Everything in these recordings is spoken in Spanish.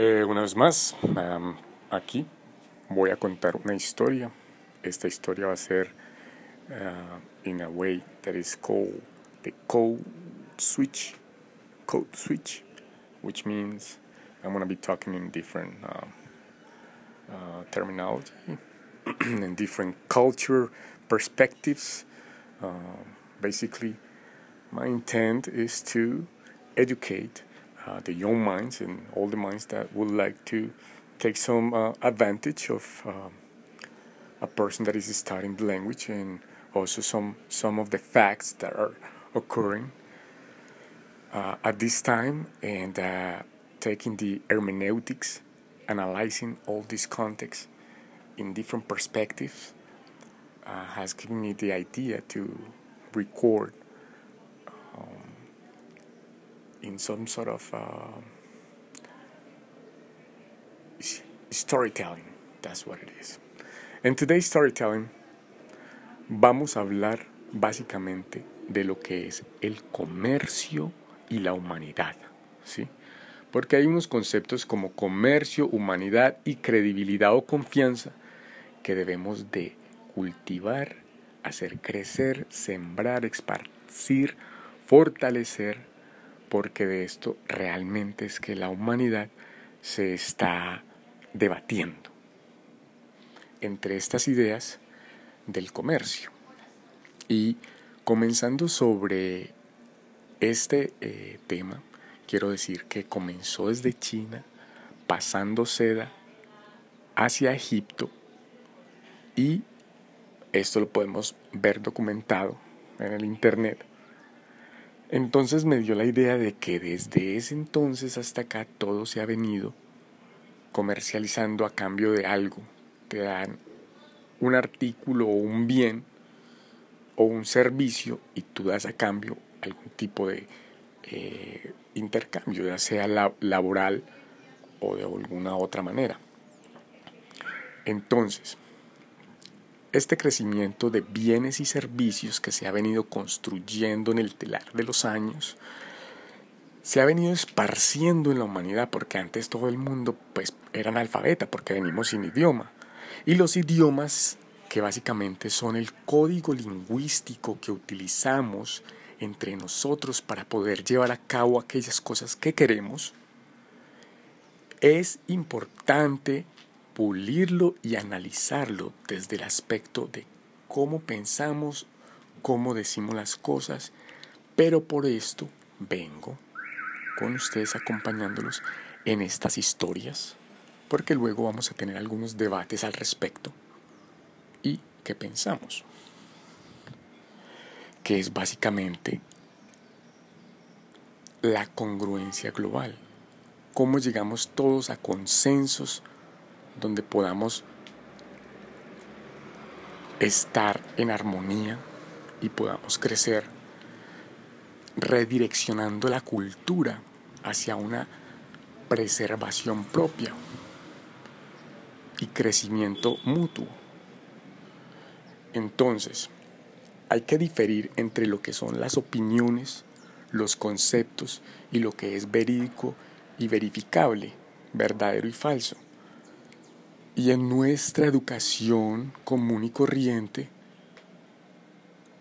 Eh, una vez más, um, aquí voy a contar una historia. Esta historia va a ser uh, in a way that is called the code switch. Code switch, which means I'm going to be talking in different uh, uh, terminology and different culture perspectives. Uh, basically, my intent is to educate uh, the young minds and all the minds that would like to take some uh, advantage of um, a person that is studying the language and also some some of the facts that are occurring uh, at this time and uh, taking the hermeneutics analyzing all this context in different perspectives uh, has given me the idea to record in some sort of uh, storytelling. That's what it is. En today's storytelling vamos a hablar básicamente de lo que es el comercio y la humanidad, ¿sí? Porque hay unos conceptos como comercio, humanidad y credibilidad o confianza que debemos de cultivar, hacer crecer, sembrar, esparcir, fortalecer porque de esto realmente es que la humanidad se está debatiendo entre estas ideas del comercio. Y comenzando sobre este eh, tema, quiero decir que comenzó desde China, pasando seda hacia Egipto, y esto lo podemos ver documentado en el Internet, entonces me dio la idea de que desde ese entonces hasta acá todo se ha venido comercializando a cambio de algo. Te dan un artículo o un bien o un servicio y tú das a cambio algún tipo de eh, intercambio, ya sea laboral o de alguna otra manera. Entonces, este crecimiento de bienes y servicios que se ha venido construyendo en el telar de los años, se ha venido esparciendo en la humanidad porque antes todo el mundo pues era analfabeta porque venimos sin idioma. Y los idiomas que básicamente son el código lingüístico que utilizamos entre nosotros para poder llevar a cabo aquellas cosas que queremos, es importante pulirlo y analizarlo desde el aspecto de cómo pensamos, cómo decimos las cosas, pero por esto vengo con ustedes acompañándolos en estas historias, porque luego vamos a tener algunos debates al respecto y qué pensamos, que es básicamente la congruencia global, cómo llegamos todos a consensos donde podamos estar en armonía y podamos crecer redireccionando la cultura hacia una preservación propia y crecimiento mutuo. Entonces, hay que diferir entre lo que son las opiniones, los conceptos y lo que es verídico y verificable, verdadero y falso. Y en nuestra educación común y corriente,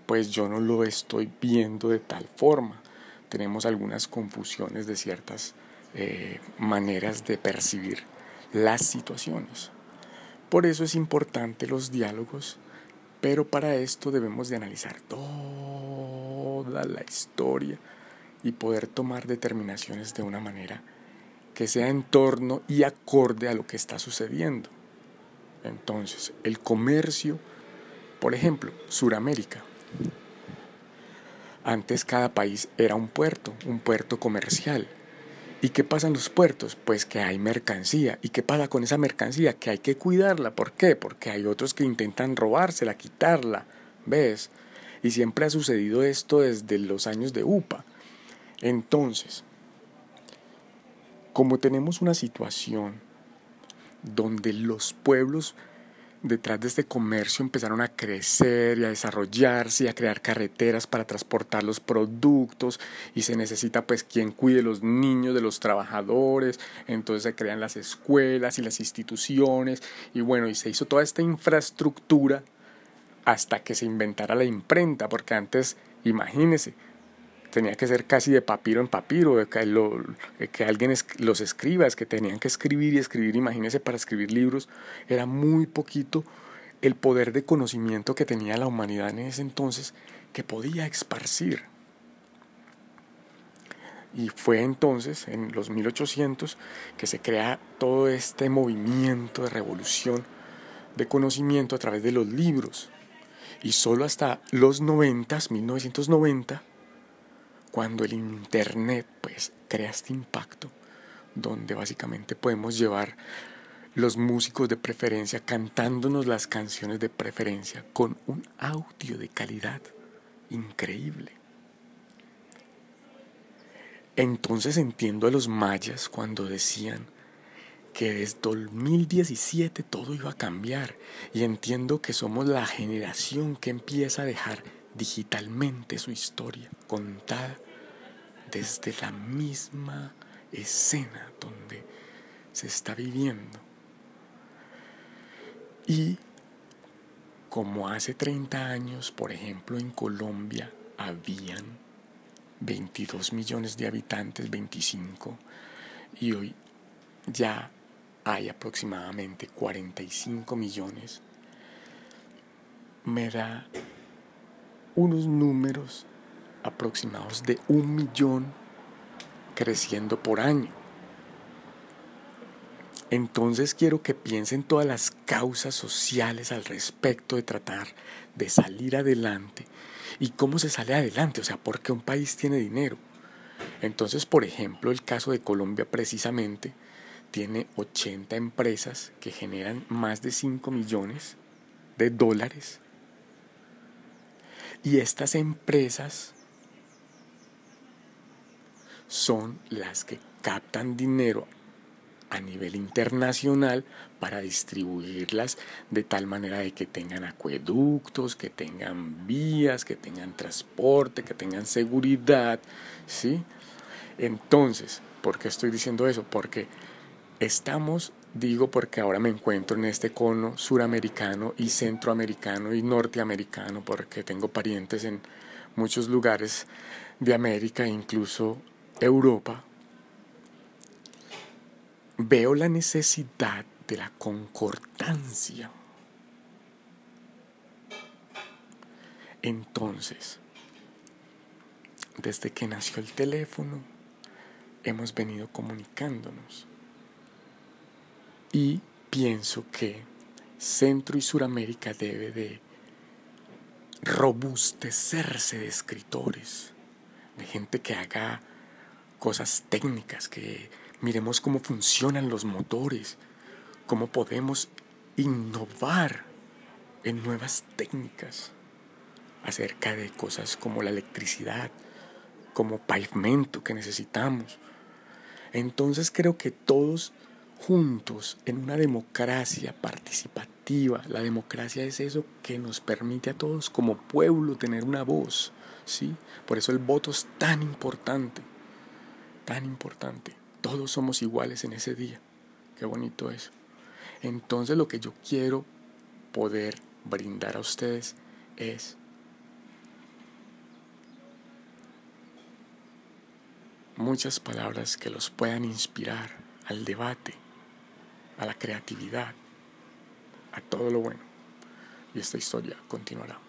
pues yo no lo estoy viendo de tal forma. Tenemos algunas confusiones de ciertas eh, maneras de percibir las situaciones. Por eso es importante los diálogos, pero para esto debemos de analizar toda la historia y poder tomar determinaciones de una manera que sea en torno y acorde a lo que está sucediendo. Entonces, el comercio, por ejemplo, Suramérica. Antes cada país era un puerto, un puerto comercial. ¿Y qué pasa en los puertos? Pues que hay mercancía. ¿Y qué pasa con esa mercancía? Que hay que cuidarla. ¿Por qué? Porque hay otros que intentan robársela, quitarla. ¿Ves? Y siempre ha sucedido esto desde los años de UPA. Entonces, como tenemos una situación donde los pueblos detrás de este comercio empezaron a crecer y a desarrollarse y a crear carreteras para transportar los productos y se necesita pues quien cuide los niños de los trabajadores, entonces se crean las escuelas y las instituciones y bueno, y se hizo toda esta infraestructura hasta que se inventara la imprenta, porque antes, imagínense, tenía que ser casi de papiro en papiro, que alguien los escriba, es que tenían que escribir y escribir, imagínense, para escribir libros, era muy poquito el poder de conocimiento que tenía la humanidad en ese entonces que podía esparcir. Y fue entonces, en los 1800, que se crea todo este movimiento de revolución de conocimiento a través de los libros. Y solo hasta los 90, 1990, cuando el Internet pues crea este impacto, donde básicamente podemos llevar los músicos de preferencia cantándonos las canciones de preferencia con un audio de calidad increíble. Entonces entiendo a los mayas cuando decían que desde 2017 todo iba a cambiar y entiendo que somos la generación que empieza a dejar digitalmente su historia contada desde la misma escena donde se está viviendo. Y como hace 30 años, por ejemplo, en Colombia habían 22 millones de habitantes, 25, y hoy ya hay aproximadamente 45 millones, me da unos números aproximados de un millón creciendo por año. Entonces quiero que piensen todas las causas sociales al respecto de tratar de salir adelante y cómo se sale adelante, o sea, por qué un país tiene dinero. Entonces, por ejemplo, el caso de Colombia precisamente tiene 80 empresas que generan más de 5 millones de dólares. Y estas empresas son las que captan dinero a nivel internacional para distribuirlas de tal manera de que tengan acueductos, que tengan vías, que tengan transporte, que tengan seguridad, ¿sí? Entonces, ¿por qué estoy diciendo eso? Porque estamos, digo porque ahora me encuentro en este cono suramericano y centroamericano y norteamericano, porque tengo parientes en muchos lugares de América, incluso Europa, veo la necesidad de la concordancia. Entonces, desde que nació el teléfono, hemos venido comunicándonos. Y pienso que Centro y Suramérica debe de robustecerse de escritores, de gente que haga cosas técnicas, que miremos cómo funcionan los motores, cómo podemos innovar en nuevas técnicas acerca de cosas como la electricidad, como pavimento que necesitamos. Entonces creo que todos juntos en una democracia participativa, la democracia es eso que nos permite a todos como pueblo tener una voz, ¿sí? Por eso el voto es tan importante tan importante. Todos somos iguales en ese día. Qué bonito eso. Entonces lo que yo quiero poder brindar a ustedes es muchas palabras que los puedan inspirar al debate, a la creatividad, a todo lo bueno. Y esta historia continuará.